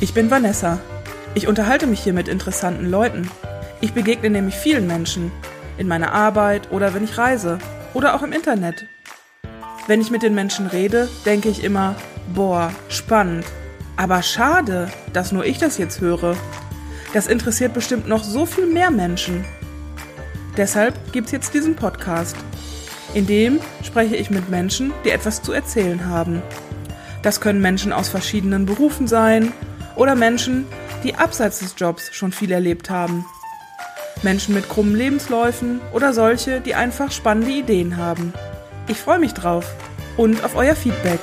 Ich bin Vanessa. Ich unterhalte mich hier mit interessanten Leuten. Ich begegne nämlich vielen Menschen. In meiner Arbeit oder wenn ich reise. Oder auch im Internet. Wenn ich mit den Menschen rede, denke ich immer, boah, spannend. Aber schade, dass nur ich das jetzt höre. Das interessiert bestimmt noch so viel mehr Menschen. Deshalb gibt's jetzt diesen Podcast. In dem spreche ich mit Menschen, die etwas zu erzählen haben. Das können Menschen aus verschiedenen Berufen sein oder Menschen, die abseits des Jobs schon viel erlebt haben. Menschen mit krummen Lebensläufen oder solche, die einfach spannende Ideen haben. Ich freue mich drauf und auf euer Feedback.